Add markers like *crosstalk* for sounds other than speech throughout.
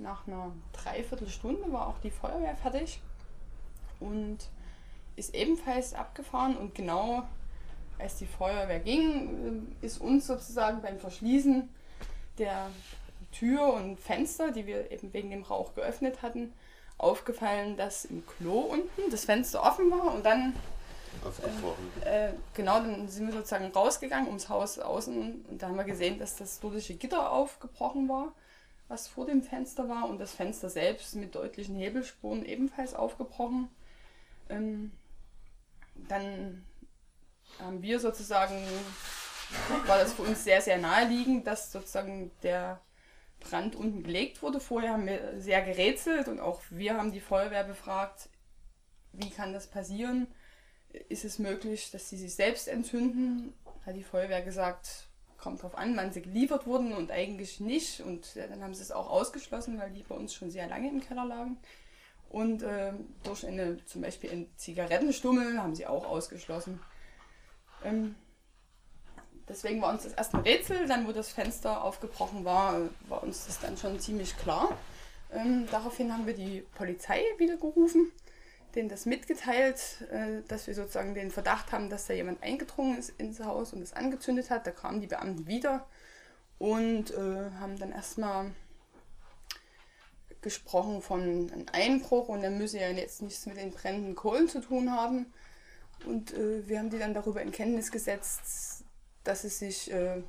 nach einer Dreiviertelstunde war auch die Feuerwehr fertig und ist ebenfalls abgefahren und genau als die Feuerwehr ging, äh, ist uns sozusagen beim Verschließen der Tür und Fenster, die wir eben wegen dem Rauch geöffnet hatten, aufgefallen, dass im Klo unten das Fenster offen war und dann äh, äh, genau, dann sind wir sozusagen rausgegangen ums Haus außen und da haben wir gesehen, dass das dordische Gitter aufgebrochen war, was vor dem Fenster war und das Fenster selbst mit deutlichen Hebelspuren ebenfalls aufgebrochen. Ähm, dann haben wir sozusagen, war das für uns sehr, sehr naheliegend, dass sozusagen der Brand unten gelegt wurde. Vorher haben wir sehr gerätselt und auch wir haben die Feuerwehr befragt, wie kann das passieren? Ist es möglich, dass sie sich selbst entzünden? Hat die Feuerwehr gesagt, kommt drauf an, wann sie geliefert wurden und eigentlich nicht. Und dann haben sie es auch ausgeschlossen, weil die bei uns schon sehr lange im Keller lagen. Und äh, durch eine, zum Beispiel einen Zigarettenstummel haben sie auch ausgeschlossen. Ähm, deswegen war uns das erst ein Rätsel, dann wo das Fenster aufgebrochen war, war uns das dann schon ziemlich klar. Ähm, daraufhin haben wir die Polizei wieder gerufen, denen das mitgeteilt, äh, dass wir sozusagen den Verdacht haben, dass da jemand eingedrungen ist ins Haus und es angezündet hat. Da kamen die Beamten wieder und äh, haben dann erstmal gesprochen von einem Einbruch und er müsse ja jetzt nichts mit den brennenden Kohlen zu tun haben. Und äh, wir haben die dann darüber in Kenntnis gesetzt, dass es sich, äh,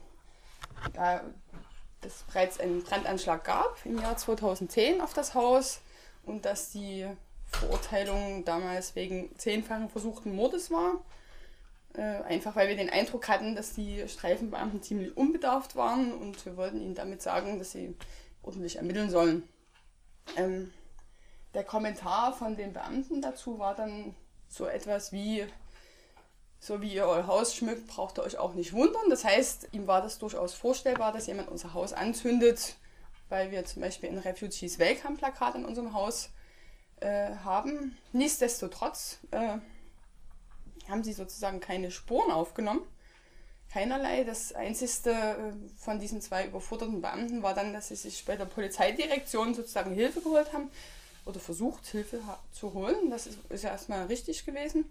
ja, dass bereits einen Brandanschlag gab im Jahr 2010 auf das Haus und dass die Verurteilung damals wegen zehnfachen versuchten Mordes war. Äh, einfach weil wir den Eindruck hatten, dass die Streifenbeamten ziemlich unbedarft waren und wir wollten ihnen damit sagen, dass sie ordentlich ermitteln sollen. Ähm, der Kommentar von den Beamten dazu war dann so etwas wie, so wie ihr euer Haus schmückt, braucht ihr euch auch nicht wundern. Das heißt, ihm war das durchaus vorstellbar, dass jemand unser Haus anzündet, weil wir zum Beispiel ein Refugees Welcome Plakat in unserem Haus äh, haben. Nichtsdestotrotz äh, haben sie sozusagen keine Spuren aufgenommen. Keinerlei. Das Einzige äh, von diesen zwei überforderten Beamten war dann, dass sie sich bei der Polizeidirektion sozusagen Hilfe geholt haben oder versucht, Hilfe zu holen. Das ist, ist ja erstmal richtig gewesen.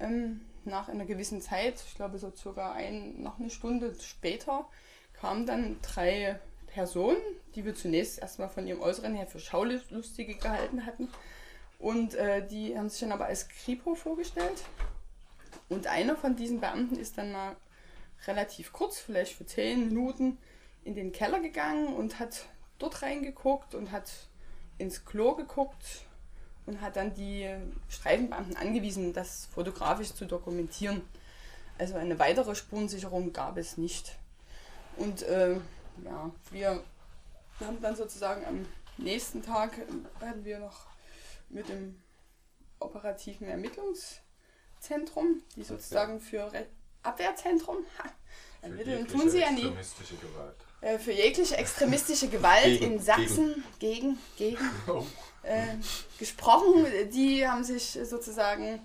Ähm, nach einer gewissen Zeit, ich glaube so circa ein, noch eine Stunde später, kamen dann drei Personen, die wir zunächst erstmal von ihrem Äußeren her für Schaulustige gehalten hatten. Und äh, die haben sich dann aber als Kripo vorgestellt. Und einer von diesen Beamten ist dann mal relativ kurz, vielleicht für zehn Minuten, in den Keller gegangen und hat dort reingeguckt und hat ins Klo geguckt und hat dann die Streifenbeamten angewiesen, das fotografisch zu dokumentieren. Also eine weitere Spurensicherung gab es nicht. Und äh, ja, wir haben dann sozusagen am nächsten Tag äh, hatten wir noch mit dem operativen Ermittlungszentrum, die sozusagen für Re Abwehrzentrum, ermitteln tun sie ja nie. Äh, für jegliche extremistische Gewalt gegen, in Sachsen gegen, gegen, gegen *laughs* oh. äh, gesprochen. Die haben sich sozusagen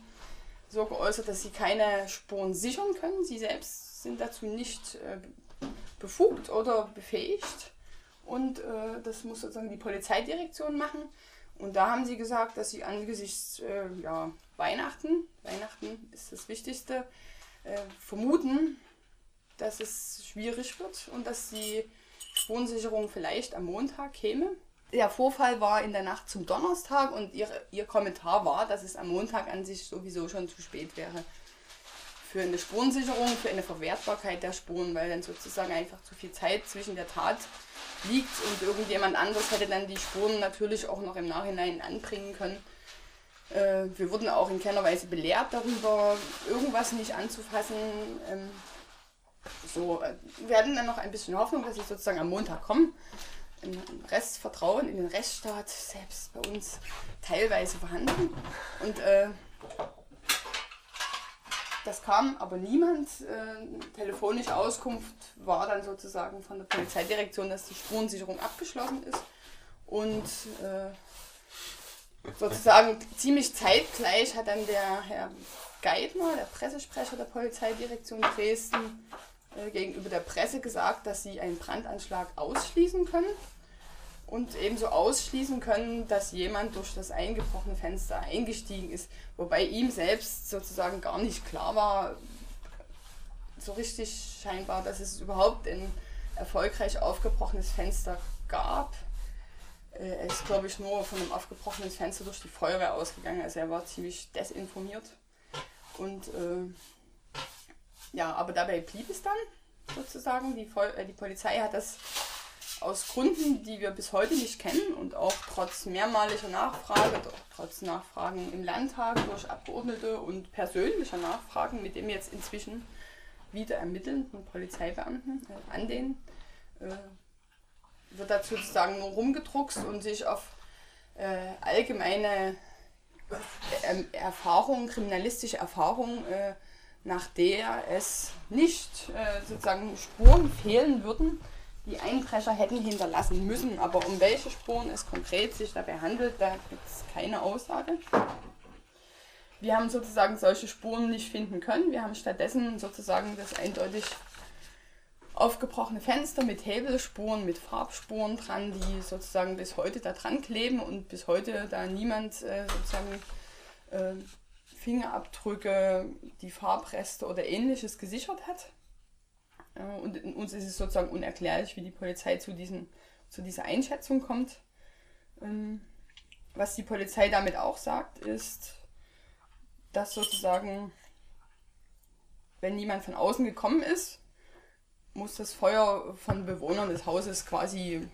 so geäußert, dass sie keine Spuren sichern können. Sie selbst sind dazu nicht äh, befugt oder befähigt. Und äh, das muss sozusagen die Polizeidirektion machen. Und da haben sie gesagt, dass sie angesichts äh, ja, Weihnachten, Weihnachten ist das Wichtigste, äh, vermuten, dass es schwierig wird und dass die Spurensicherung vielleicht am Montag käme. Der Vorfall war in der Nacht zum Donnerstag und ihr, ihr Kommentar war, dass es am Montag an sich sowieso schon zu spät wäre für eine Spurensicherung, für eine Verwertbarkeit der Spuren, weil dann sozusagen einfach zu viel Zeit zwischen der Tat liegt und irgendjemand anderes hätte dann die Spuren natürlich auch noch im Nachhinein anbringen können. Äh, wir wurden auch in keiner Weise belehrt darüber, irgendwas nicht anzufassen. Ähm, so, äh, wir hatten dann noch ein bisschen Hoffnung, dass sie sozusagen am Montag kommen. Ein Restvertrauen in den Rechtsstaat selbst bei uns teilweise vorhanden. Und äh, das kam aber niemand. Äh, telefonische Auskunft war dann sozusagen von der Polizeidirektion, dass die Spurensicherung abgeschlossen ist. Und äh, sozusagen ziemlich zeitgleich hat dann der Herr Geithner, der Pressesprecher der Polizeidirektion Dresden, äh, gegenüber der Presse gesagt, dass sie einen Brandanschlag ausschließen können. Und ebenso ausschließen können, dass jemand durch das eingebrochene Fenster eingestiegen ist, wobei ihm selbst sozusagen gar nicht klar war, so richtig scheinbar, dass es überhaupt ein erfolgreich aufgebrochenes Fenster gab. Äh, er ist, glaube ich, nur von einem aufgebrochenen Fenster durch die Feuerwehr ausgegangen, also er war ziemlich desinformiert. Und äh, ja, aber dabei blieb es dann sozusagen. Die, Vol äh, die Polizei hat das aus Gründen, die wir bis heute nicht kennen und auch trotz mehrmaliger Nachfrage, trotz Nachfragen im Landtag durch Abgeordnete und persönlicher Nachfragen mit dem jetzt inzwischen wieder ermittelnden Polizeibeamten äh, an den, äh, wird dazu sozusagen nur rumgedruckst und sich auf äh, allgemeine äh, Erfahrung, kriminalistische Erfahrung, äh, nach der es nicht äh, sozusagen Spuren fehlen würden, die Einbrecher hätten hinterlassen müssen. Aber um welche Spuren es konkret sich dabei handelt, da gibt es keine Aussage. Wir haben sozusagen solche Spuren nicht finden können. Wir haben stattdessen sozusagen das eindeutig aufgebrochene Fenster mit Hebelspuren, mit Farbspuren dran, die sozusagen bis heute da dran kleben und bis heute da niemand äh, sozusagen äh, Fingerabdrücke, die Farbreste oder ähnliches gesichert hat. Äh, und uns ist es sozusagen unerklärlich, wie die Polizei zu, diesen, zu dieser Einschätzung kommt. Ähm, was die Polizei damit auch sagt, ist, dass sozusagen, wenn jemand von außen gekommen ist, muss das Feuer von Bewohnern des Hauses quasi,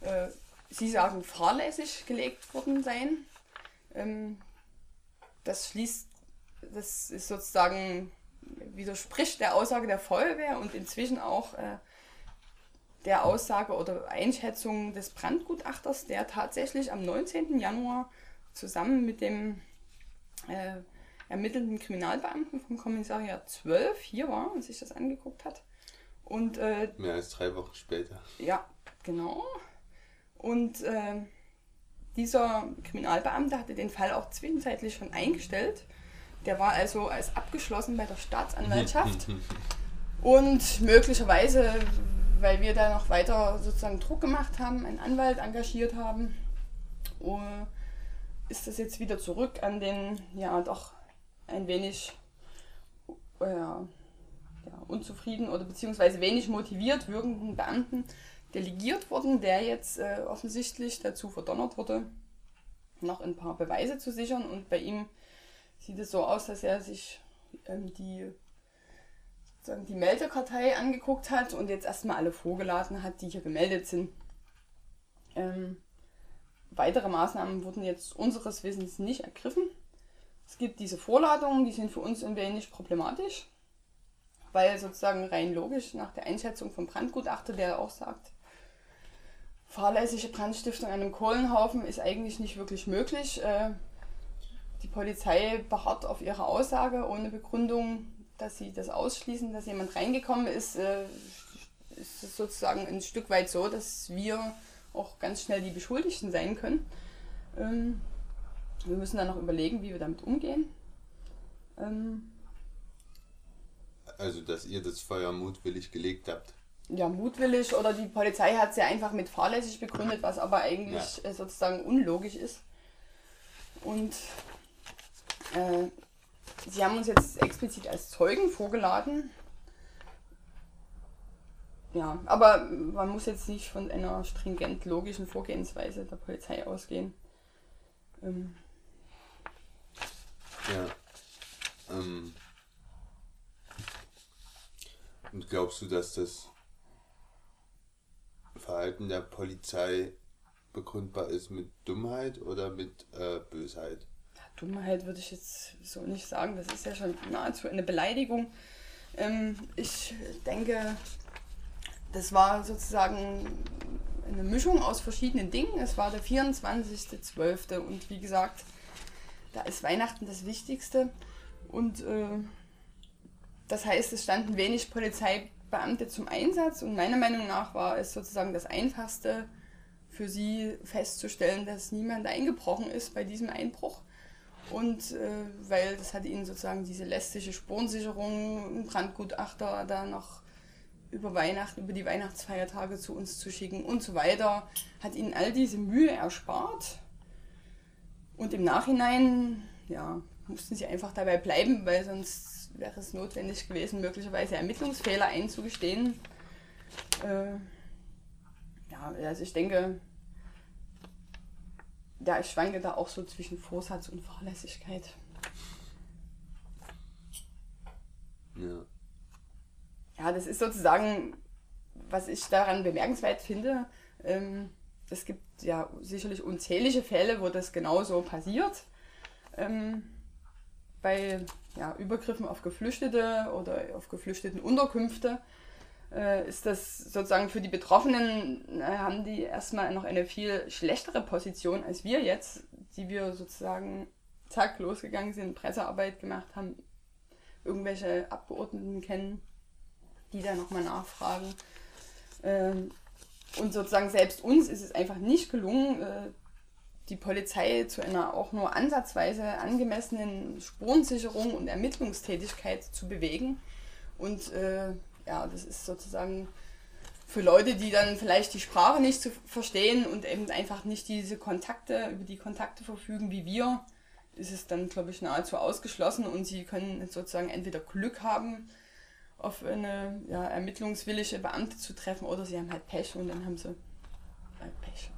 äh, sie sagen, fahrlässig gelegt worden sein. Ähm, das schließt, das ist sozusagen, widerspricht der Aussage der Feuerwehr und inzwischen auch äh, der Aussage oder Einschätzung des Brandgutachters, der tatsächlich am 19. Januar zusammen mit dem äh, ermittelnden Kriminalbeamten vom Kommissariat 12 hier war und sich das angeguckt hat. Und, äh, Mehr als drei Wochen später. Ja, genau. Und äh, dieser Kriminalbeamte hatte den Fall auch zwischenzeitlich schon eingestellt. Der war also als abgeschlossen bei der Staatsanwaltschaft. und möglicherweise, weil wir da noch weiter sozusagen Druck gemacht haben, einen Anwalt engagiert haben, uh, ist das jetzt wieder zurück an den, ja, doch ein wenig äh, ja, unzufrieden oder beziehungsweise wenig motiviert wirkenden Beamten delegiert worden, der jetzt äh, offensichtlich dazu verdonnert wurde, noch ein paar Beweise zu sichern. Und bei ihm sieht es so aus, dass er sich ähm, die, sozusagen die Meldekartei angeguckt hat und jetzt erstmal alle vorgeladen hat, die hier gemeldet sind. Ähm, weitere Maßnahmen wurden jetzt unseres Wissens nicht ergriffen. Es gibt diese Vorladungen, die sind für uns ein wenig problematisch, weil sozusagen rein logisch nach der Einschätzung vom Brandgutachter, der auch sagt, fahrlässige Brandstiftung an einem Kohlenhaufen ist eigentlich nicht wirklich möglich. Äh, die Polizei beharrt auf ihre Aussage ohne Begründung, dass sie das ausschließen, dass jemand reingekommen ist. Äh, ist es sozusagen ein Stück weit so, dass wir auch ganz schnell die Beschuldigten sein können. Ähm, wir müssen dann noch überlegen, wie wir damit umgehen. Ähm, also, dass ihr das Feuer mutwillig gelegt habt. Ja, mutwillig oder die Polizei hat es ja einfach mit fahrlässig begründet, was aber eigentlich ja. Äh, sozusagen unlogisch ist. Und äh, sie haben uns jetzt explizit als Zeugen vorgeladen. Ja, aber man muss jetzt nicht von einer stringent logischen Vorgehensweise der Polizei ausgehen. Ähm, ja. Ähm. Und glaubst du, dass das Verhalten der Polizei begründbar ist mit Dummheit oder mit äh, Bösheit? Dummheit würde ich jetzt so nicht sagen. Das ist ja schon nahezu eine Beleidigung. Ähm, ich denke, das war sozusagen eine Mischung aus verschiedenen Dingen. Es war der 24.12. und wie gesagt, da ist Weihnachten das Wichtigste. Und äh, das heißt, es standen wenig Polizeibeamte zum Einsatz und meiner Meinung nach war es sozusagen das Einfachste für sie festzustellen, dass niemand eingebrochen ist bei diesem Einbruch. Und äh, weil das hat ihnen sozusagen diese lästige Spurensicherung, Brandgutachter da noch über Weihnachten, über die Weihnachtsfeiertage zu uns zu schicken und so weiter, hat ihnen all diese Mühe erspart. Und im Nachhinein, ja, mussten sie einfach dabei bleiben, weil sonst wäre es notwendig gewesen, möglicherweise Ermittlungsfehler einzugestehen. Äh, ja, also ich denke, ja, ich schwanke da auch so zwischen Vorsatz und Fahrlässigkeit. Ja. Ja, das ist sozusagen, was ich daran bemerkenswert finde. Ähm, es gibt ja sicherlich unzählige Fälle, wo das genauso passiert. Ähm, bei ja, Übergriffen auf Geflüchtete oder auf geflüchteten Unterkünfte ist das sozusagen für die Betroffenen, äh, haben die erstmal noch eine viel schlechtere Position als wir jetzt, die wir sozusagen zack losgegangen sind, Pressearbeit gemacht haben, irgendwelche Abgeordneten kennen, die da nochmal nachfragen. Ähm, und sozusagen selbst uns ist es einfach nicht gelungen, äh, die Polizei zu einer auch nur ansatzweise angemessenen Spurensicherung und Ermittlungstätigkeit zu bewegen. Und äh, ja, das ist sozusagen für Leute, die dann vielleicht die Sprache nicht zu verstehen und eben einfach nicht diese Kontakte, über die Kontakte verfügen wie wir, ist es dann, glaube ich, nahezu ausgeschlossen und sie können sozusagen entweder Glück haben, auf eine ja, ermittlungswillige Beamte zu treffen oder sie haben halt Pech und dann haben sie halt Pech.